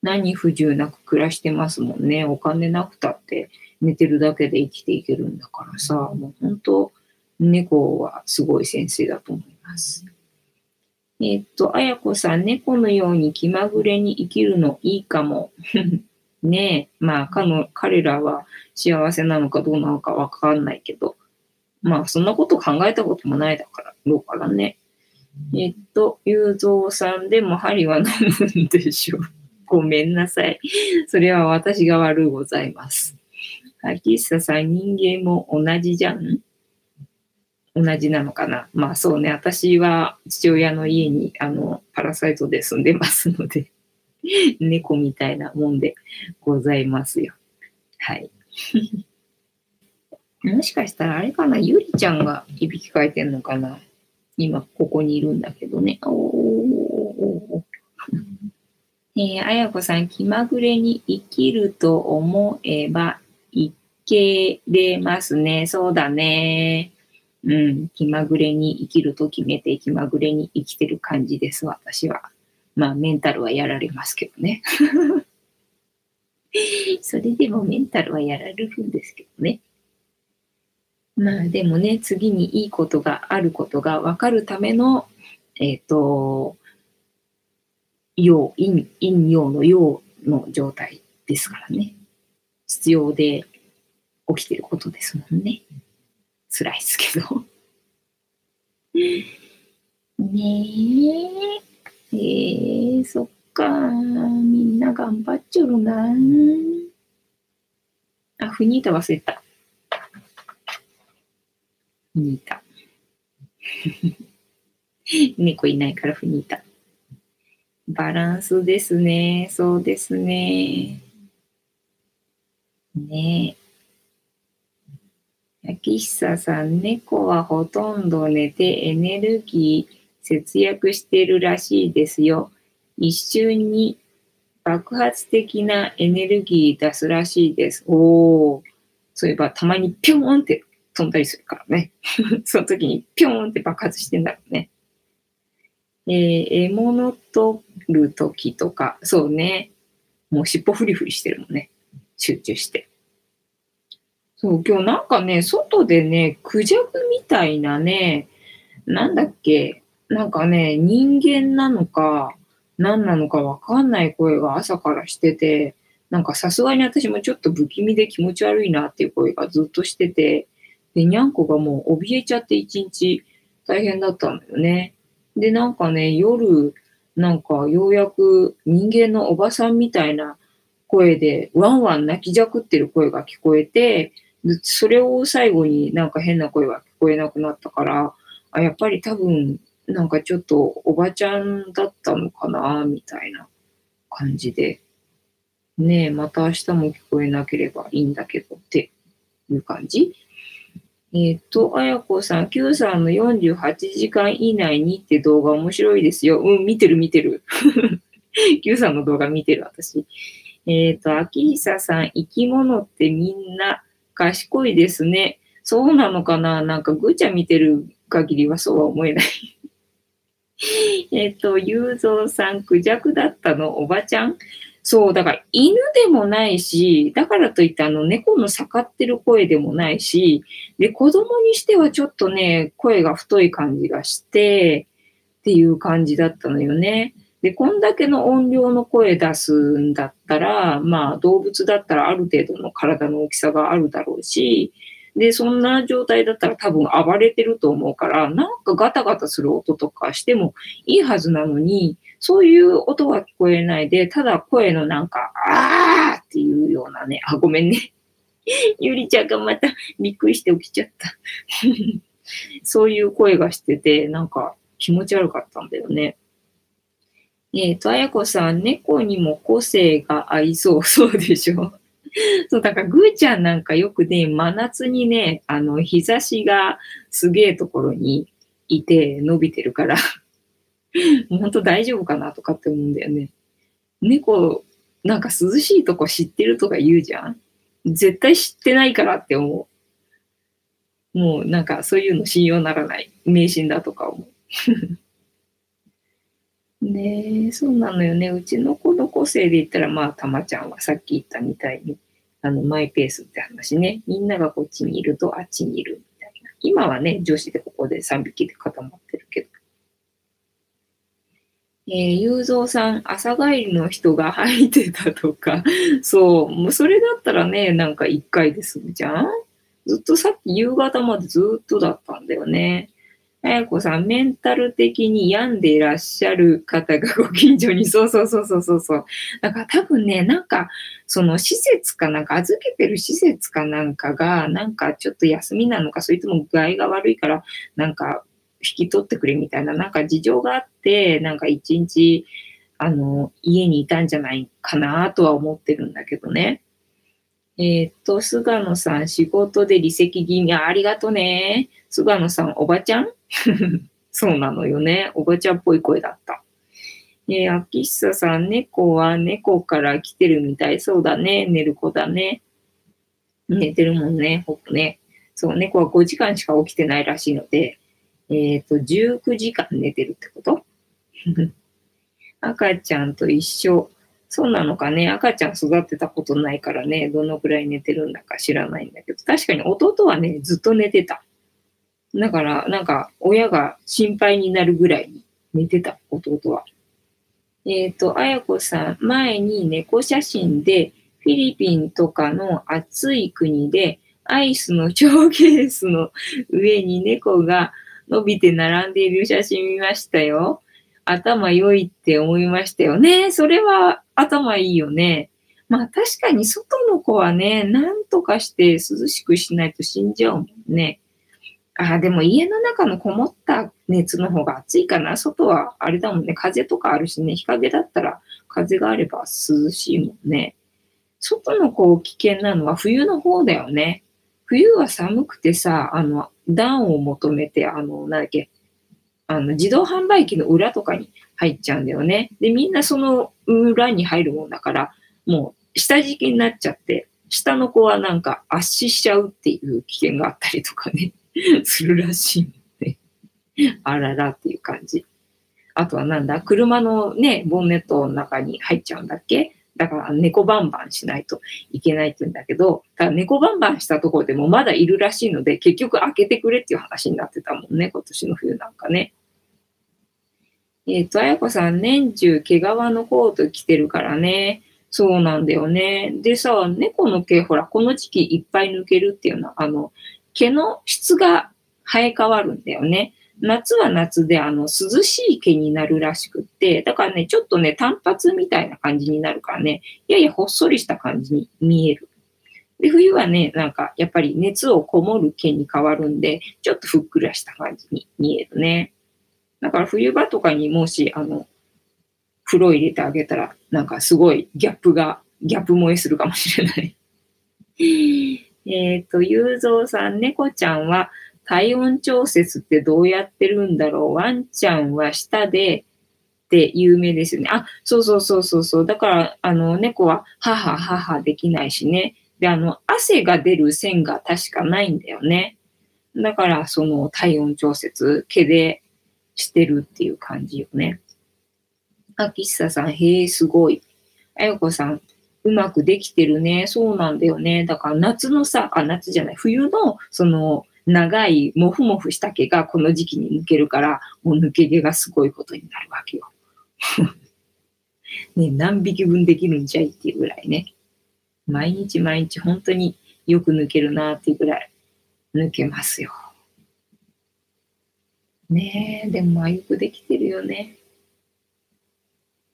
[SPEAKER 1] 何不自由なく暮らしてますもんね。お金なくたって寝てるだけで生きていけるんだからさ、もう本当、猫はすごい先生だと思います。えっと、あやこさん、猫のように気まぐれに生きるのいいかも。ねえ、まあ、かの、彼らは幸せなのかどうなのかわかんないけど、まあ、そんなこと考えたこともないだから、どうからね。えっと、ゆうぞうさんでも針は飲むんでしょう。ごめんなさい。それは私が悪うございます。秋久さん、人間も同じじゃん同じなのかな。まあそうね、私は父親の家にあのパラサイトで住んでますので 猫みたいなもんでございますよ。はい。もしかしたらあれかな、ゆりちゃんがいびきかいてんのかな。今ここにいるんだけどね。おえー、あやこさん、気まぐれに生きると思えばいけれますね。そうだね。うん、気まぐれに生きると決めて気まぐれに生きてる感じです、私は。まあ、メンタルはやられますけどね。それでもメンタルはやられるんですけどね。まあでもね、次にいいことがあることが分かるための、えっ、ー、と、陽、陰、陰陽の陽の状態ですからね。必要で起きてることですもんね。辛いですけど。ねえ。えー、そっか。みんな頑張っちょるな。あ、フニータ忘れた。フニータ。猫いないからフニータ。バランスですね。そうですね。ねえ。焼久さん、猫はほとんど寝てエネルギー節約してるらしいですよ。一瞬に爆発的なエネルギー出すらしいです。おー。そういえばたまにピョーンって飛んだりするからね。その時にピョーンって爆発してんだろうね。えー、獲物取る時とか、そうね。もう尻尾フリフリしてるもんね。集中して。そう、今日なんかね、外でね、クジャクみたいなね、なんだっけ、なんかね、人間なのか、何なのかわかんない声が朝からしてて、なんかさすがに私もちょっと不気味で気持ち悪いなっていう声がずっとしてて、で、にゃんこがもう怯えちゃって一日大変だったんだよね。で、なんかね、夜、なんかようやく人間のおばさんみたいな声で、ワンワン泣きじゃくってる声が聞こえて、それを最後になんか変な声が聞こえなくなったから、あやっぱり多分、なんかちょっとおばちゃんだったのかな、みたいな感じで。ねえ、また明日も聞こえなければいいんだけどっていう感じえっ、と、あやこさん、Q さんの48時間以内にって動画面白いですよ。うん、見てる見てる。Q さんの動画見てる、私。えっ、ー、と、秋久さん、生き物ってみんな賢いですね。そうなのかななんかぐちゃ見てる限りはそうは思えないえっと、ゆうぞうさん、クジャクだったのおばちゃんそう、だから犬でもないし、だからといってあの猫の盛ってる声でもないし、で、子供にしてはちょっとね、声が太い感じがして、っていう感じだったのよね。で、こんだけの音量の声出すんだったら、まあ動物だったらある程度の体の大きさがあるだろうし、で、そんな状態だったら多分暴れてると思うから、なんかガタガタする音とかしてもいいはずなのに、そういう音は聞こえないで、ただ声のなんか、あーっていうようなね、あ、ごめんね。ゆりちゃんがまたびっくりして起きちゃった。そういう声がしてて、なんか気持ち悪かったんだよね。えっ、ー、と、あやこさん、猫にも個性が合いそう、そうでしょ。そう、だからぐーちゃんなんかよくね、真夏にね、あの、日差しがすげえところにいて伸びてるから、本当大丈夫かなとかって思うんだよね。猫、なんか涼しいとこ知ってるとか言うじゃん絶対知ってないからって思う。もうなんかそういうの信用ならない。迷信だとか思う。ねえ、そうなのよね。うちの子の個性で言ったら、まあ、たまちゃんはさっき言ったみたいに、あの、マイペースって話ね。みんながこっちにいるとあっちにいるみたいな。今はね、女子でここで3匹で固まってるけど。えー、ゆうぞうさん、朝帰りの人が入ってたとか、そう、もうそれだったらね、なんか1回で済むじゃん？ずっとさっき夕方までずっとだったんだよね。あやこさん、メンタル的に病んでいらっしゃる方がご近所に、そうそうそうそうそうそう。だから多分ね、なんか、その施設かなんか、預けてる施設かなんかが、なんかちょっと休みなのか、それとも具合が悪いから、なんか引き取ってくれみたいな、なんか事情があって、なんか一日、あの、家にいたんじゃないかなとは思ってるんだけどね。えっ、と、菅野さん、仕事で離席気味、ありがとね。菅野さん、おばちゃん？そうなのよね。おばちゃんっぽい声だった。え、秋久さん、猫は猫から来てるみたい。そうだね。寝る子だね。寝てるもんね。ほぼね。そう、猫は5時間しか起きてないらしいので、えっ、ー、と、19時間寝てるってこと？赤ちゃんと一緒。そうなのかね？赤ちゃん育てたことないからね、どのくらい寝てるんだか知らないんだけど、確かに弟はね、ずっと寝てた。だから、なんか、親が心配になるぐらいに寝てた、弟は。えっ、ー、と、あやこさん、前に猫写真で、フィリピンとかの暑い国で、アイスのショーケースの上に猫が伸びて並んでいる写真見ましたよ。頭良いって思いましたよね。それは頭いいよね。まあ確かに外の子はね、なんとかして涼しくしないと死んじゃうもんね。あ、でも家の中のこもった熱の方が暑いかな。外はあれだもんね。風とかあるしね。日陰だったら風があれば涼しいもんね。外のこう危険なのは冬の方だよね。冬は寒くてさ、あの、暖を求めて、あの、なんだっけ、あの、自動販売機の裏とかに入っちゃうんだよね。で、みんなその裏に入るもんだから、もう下敷きになっちゃって、下の子はなんか圧死しちゃうっていう危険があったりとかね、するらしいので、あららっていう感じ。あとはなんだ、車のね、ボンネットの中に入っちゃうんだっけ？だから猫バンバンしないといけないって言うんだけど、ただ猫バンバンしたところでもまだいるらしいので、結局開けてくれっていう話になってたもんね、今年の冬なんかね。えっ、ー、と、あやこさん、年中毛皮のコート着てるからね。そうなんだよね。でさ、猫の毛、ほら、この時期いっぱい抜けるっていうのは、あの、毛の質が生え変わるんだよね。夏は夏であの涼しい毛になるらしくって、だからね、ちょっとね、単発みたいな感じになるからね、いやいやほっそりした感じに見える。で、冬はね、なんかやっぱり熱をこもる毛に変わるんで、ちょっとふっくらした感じに見えるね。だから冬場とかにもし、あの、風呂入れてあげたら、なんかすごいギャップが、ギャップ萌えするかもしれない。えっと、ゆうぞうさん、猫ちゃんは体温調節ってどうやってるんだろう？ワンちゃんは舌でって有名ですよね。あ、そうそうそうそうそう。だから、あの、猫は母母できないしね。で、あの、汗が出る線が確かないんだよね。だから、その体温調節、毛でしてるっていう感じよね。あ、喫茶さん、へえ、すごい。あやこさん、うまくできてるね。そうなんだよね。だから夏のさ、あ、夏じゃない、冬の、その、長いモフモフした毛がこの時期に抜けるから、もう抜け毛がすごいことになるわけよ。ね、何匹分できるんじゃいっていうぐらいね。毎日毎日本当によく抜けるなっていうぐらい抜けますよ。ねえ、でもまあよくできてるよね。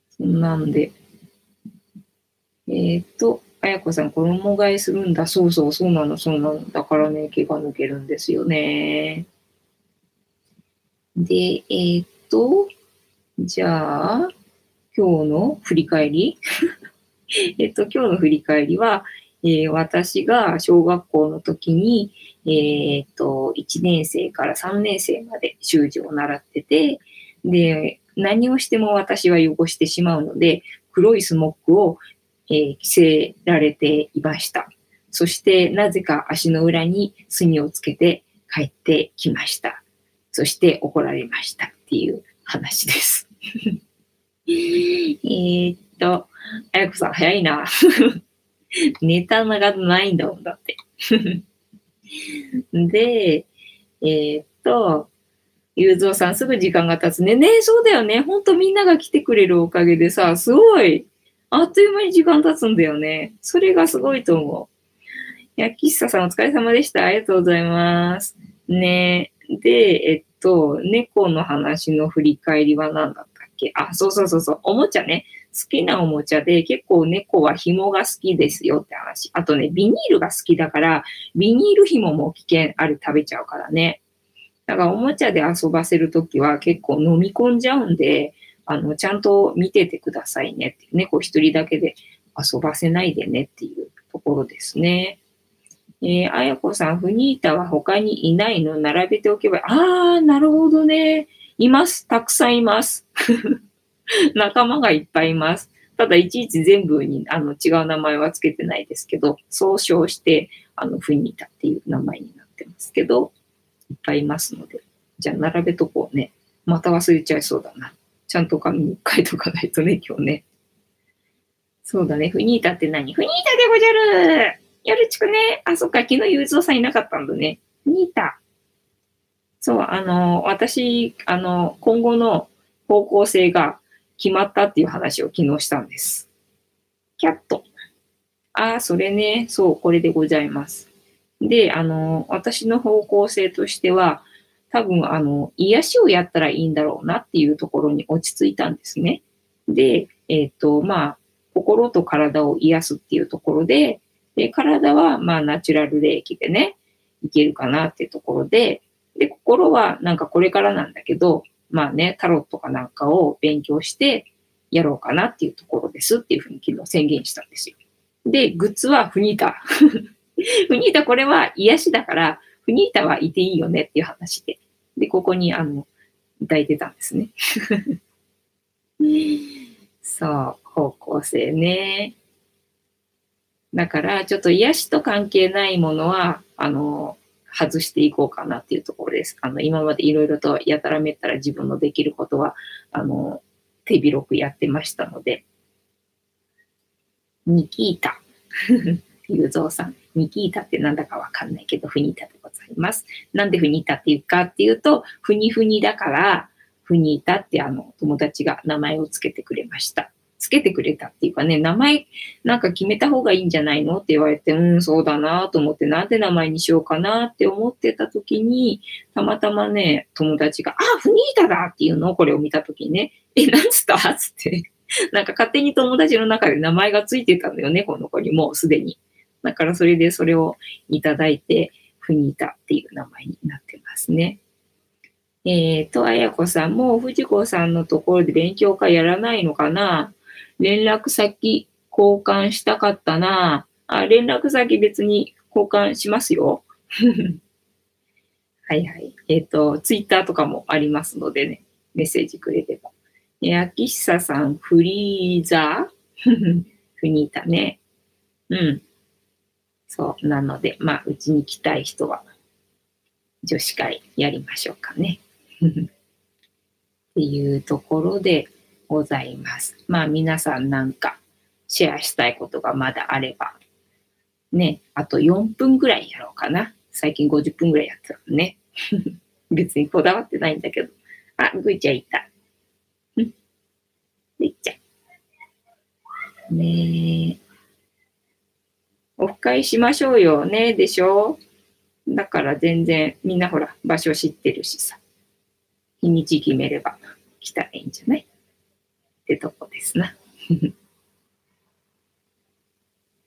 [SPEAKER 1] そんなんで。えっ、と、あやこさん、衣替えするんだ。そうそう、そうなの、そうなの。だからね、毛が抜けるんですよね。で、えー、っと、じゃあ、今日の振り返り えっと、今日の振り返りは、えー、私が小学校の時に、えー、っと、1年生から3年生まで習字を習ってて、で、何をしても私は汚してしまうので、黒いスモックをえー、着せられていました。そしてなぜか足の裏に墨をつけて帰ってきました。そして怒られましたっていう話です。えっと、あやこさん早いな。ネタがないんだもんだって。で、えー、っと、ゆうぞうさんすぐ時間が経つね。ねそうだよね。ほんとみんなが来てくれるおかげでさ、すごいあっという間に時間経つんだよね。それがすごいと思う。いや、喫茶さんお疲れ様でした。ありがとうございます。ねで、えっと、猫の話の振り返りは何だったっけ？あ、そうそうそうそう、おもちゃね。好きなおもちゃで結構猫は紐が好きですよって話。あとね、ビニールが好きだから、ビニール紐も危険ある食べちゃうからね。だからおもちゃで遊ばせるときは結構飲み込んじゃうんで、あの、ちゃんと見ててくださいねっていうね、こう一人だけで遊ばせないでねっていうところですね。えー、あやこさん、フニータは他にいないの並べておけば、あー、なるほどね。います。たくさんいます。仲間がいっぱいいます。ただ、いちいち全部にあの違う名前はつけてないですけど、総称して、あの、フニータっていう名前になってますけど、いっぱいいますので、じゃあ並べとこうね。また忘れちゃいそうだな。ちゃんと紙に書いとかないとね、今日ね。そうだね。フニータって何？フニータでごじゃるよろしくね。あ、そっか。昨日ゆうぞうさんいなかったんだね。フニータ。そう、あの、私、あの、今後の方向性が決まったっていう話を昨日したんです。キャット。あ、それね。そう、これでございます。で、あの、私の方向性としては、多分、あの、癒しをやったらいいんだろうなっていうところに落ち着いたんですね。で、えっ、ー、と、まあ、心と体を癒すっていうところで、で、体は、まあ、ナチュラル霊気でね、いけるかなっていうところで、で、心はなんかこれからなんだけど、まあね、タロットかなんかを勉強してやろうかなっていうところですっていうふうに昨日宣言したんですよ。で、グッズはフニータ。フニータこれは癒しだから、フニータはいていいよねっていう話で。で、ここに、あの、抱いてたんですね。そう、方向性ね。だから、ちょっと癒しと関係ないものは、あの、外していこうかなっていうところです。あの、今までいろいろとやたらめったら自分のできることは、あの、手広くやってましたので。ニキータ。ゆうぞうさん。ニキータってなんだかわかんないけど、フニータでございます。なんでフニータっていうかっていうと、フニフニだから、フニータってあの、友達が名前をつけてくれました。つけてくれたっていうかね、名前なんか決めた方がいいんじゃないのって言われて、うん、そうだなと思って、なんで名前にしようかなって思ってた時に、たまたまね、友達が、あ、フニータだっていうの？をこれを見た時にね、え、なんつった？つって。なんか勝手に友達の中で名前がついてたんだよね、この子にもうすでに。だからそれでそれをいただいて、フニータっていう名前になってますね。えっ、と、あやこさんも藤子さんのところで勉強会やらないのかな？連絡先交換したかったな？あ、連絡先別に交換しますよ。はいはい。えっ、と、ツイッターとかもありますのでね、メッセージくれれば。え、秋久さん、フリーザー？フニータね。うん。そう。なので、まあ、うちに来たい人は、女子会やりましょうかね。っていうところでございます。まあ、皆さんなんか、シェアしたいことがまだあれば、ね、あと4分ぐらいやろうかな。最近50分ぐらいやってたのね。別にこだわってないんだけど。あ、ぐいちゃんいた。んぐいちゃん。ねえ。オフ会しましょうよね、でしょ？だから全然、みんなほら、場所知ってるしさ。日にち決めれば来たらいいんじゃない？ってとこですな。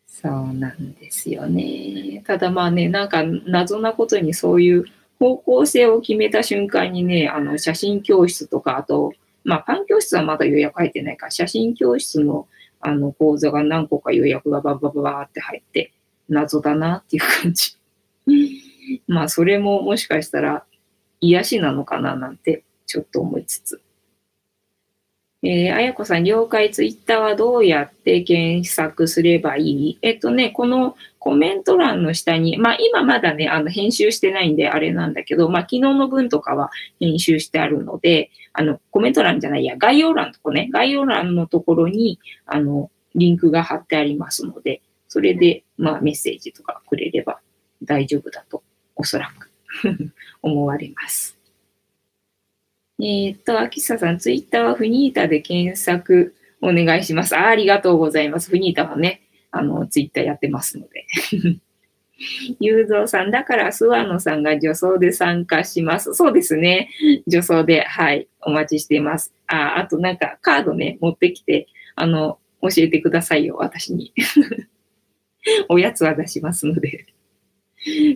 [SPEAKER 1] そうなんですよね。ただまあね、なんか謎なことにそういう方向性を決めた瞬間にね、あの写真教室とか、あと、まあパン教室はまだ予約入ってないから、写真教室のあの講座が何個か予約がババババーって入って、謎だなっていう感じ。まあそれももしかしたら癒しなのかななんてちょっと思いつつ。えー、あやこさん、了解、ツイッターはどうやって検索すればいい？えっとね、このコメント欄の下に、まあ今まだね、あの編集してないんであれなんだけど、まあ昨日の分とかは編集してあるので、あのコメント欄じゃないや、概要欄とこね、概要欄のところに、あの、リンクが貼ってありますので、それで、まあメッセージとかくれれば大丈夫だと、おそらく 思われます。えっ、と、秋下さん、ツイッターはフニータで検索お願いします。あありがとうございます。フニータはね、あの、ツイッターやってますので。ゆうぞうさん、だから諏訪野さんが女装で参加します。そうですね。女装で、はい、お待ちしています。あ、あとなんかカードね、持ってきて、あの、教えてくださいよ、私に。おやつは出しますので。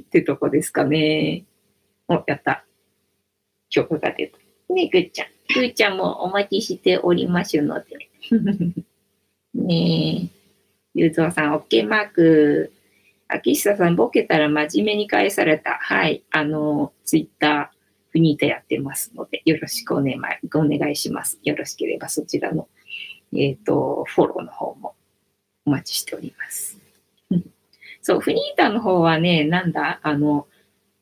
[SPEAKER 1] ってとこですかね。お、やった。曲が出た。ねぐーちゃん。ぐーちゃんもお待ちしておりますので。ねえ。ゆうぞうさん、オッケーマーク。秋下さん、ボケたら真面目に返された。はい。あの、ツイッター、フニータやってますので、よろしくお願いお願いします。よろしければそちらの、えっ、と、フォローの方もお待ちしております。そう、フニータの方はね、なんだ、あの、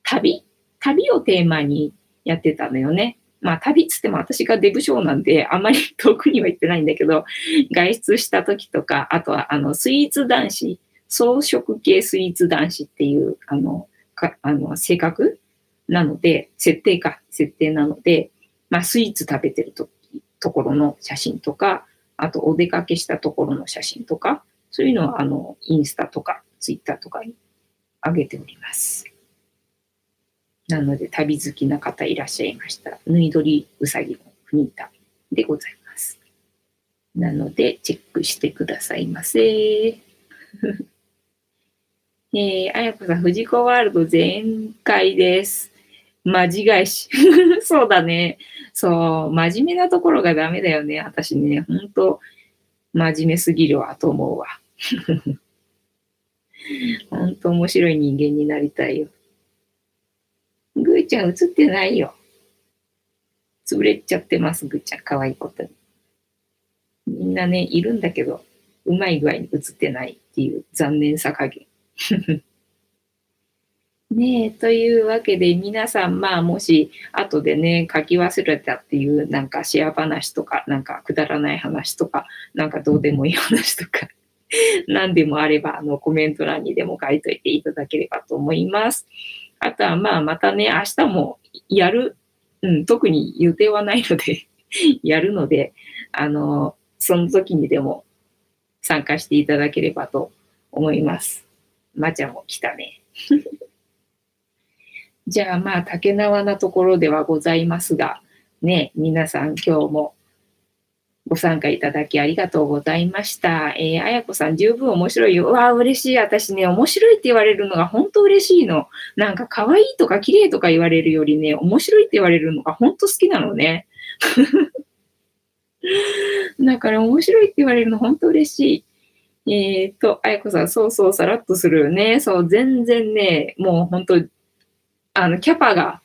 [SPEAKER 1] 旅旅をテーマにやってたのよね。まあ、旅っつっても私がデブ賞なんで、あまり 遠くには行ってないんだけど、外出した時とか、あとは、あの、スイーツ男子、装飾系スイーツ男子っていう、あの、かあの性格なので、設定か、設定なので、まあ、スイーツ食べてるとところの写真とか、あと、お出かけしたところの写真とか、そういうのは、あの、インスタとか、ツイッターとかに上げております。なので、旅好きな方いらっしゃいましたら、ぬいどりうさぎのフニータでございます。なので、チェックしてくださいませ。えー、あやこさん、藤子ワールド全開です。マジ返し。そうだね。そう、真面目なところがダメだよね。私ね、ほんと、真面目すぎるわ、と思うわ。ほんと面白い人間になりたいよ。ぐーちゃん映ってないよ。潰れちゃってます、ぐーちゃん。可愛いことに。みんなね、いるんだけど、うまい具合に映ってないっていう残念さ加減。ねえ、というわけで皆さん、まあもし後でね、書き忘れたっていうなんかシェア話とか、なんかくだらない話とか、なんかどうでもいい話とか、何でもあればあのコメント欄にでも書いといていただければと思います。あとはまあまたね、明日もやる、うん、特に予定はないので やるので、あの、その時にでも参加していただければと思います。まちゃんも来たね。じゃあまあ、竹縄なところではございますが、ね、皆さん今日もご参加いただきありがとうございました。えー、あやこさん、十分面白いよ。わあ、嬉しい。私ね、面白いって言われるのが本当嬉しいの。なんか、可愛いとか綺麗とか言われるよりね、面白いって言われるのが本当好きなのね。だから面白いって言われるの本当嬉しい。えっ、と、あやこさん、そうそう、さらっとするよね。そう、全然ね、もう本当、あの、キャパが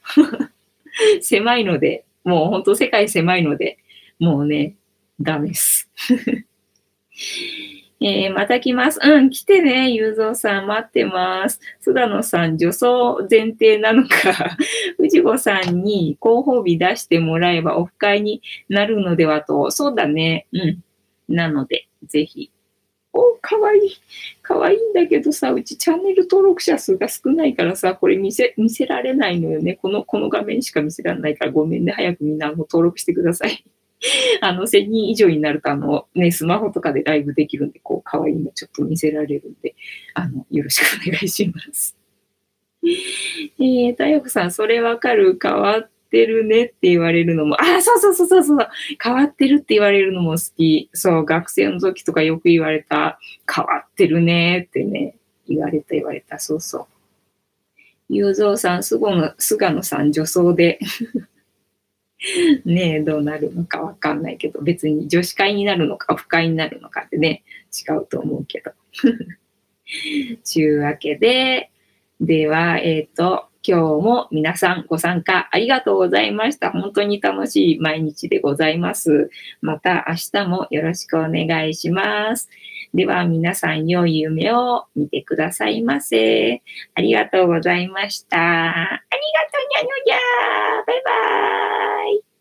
[SPEAKER 1] 狭いので、もう本当世界狭いので、もうね、ダメです。えー、また来ます。うん、来てね、ゆうぞうさん、待ってます。須田野さん、女装前提なのか、藤子さんに広報日出してもらえばオフ会になるのではと。そうだね。うん。なので、ぜひ。お、かわいい。かわいいんだけどさ、うちチャンネル登録者数が少ないからさ、これ見せ、見せられないのよね。この、この画面しか見せられないからごめんね。早くみんな登録してください。あの、1000人以上になると、あの、ね、スマホとかでライブできるんで、こう、可愛いのちょっと見せられるんで、あの、よろしくお願いします。えー、太陽さん、それわかる？変わってるねって言われるのも、あ、そうそうそうそうそう、変わってるって言われるのも好き。そう、学生の時とかよく言われた、変わってるねってね、言われた言われた、そうそう。ゆうぞうさん、菅野菅野さん、女装で ねえ、どうなるのかわかんないけど、別に女子会になるのかオフ会になるのかってね、違うと思うけど。ちゅうわけで、では、えっ、ー、と、今日も皆さんご参加ありがとうございました。本当に楽しい毎日でございます。また明日もよろしくお願いします。では皆さん良い夢を見てくださいませ。ありがとうございました。ありがとうにゃのにゃバイバーイ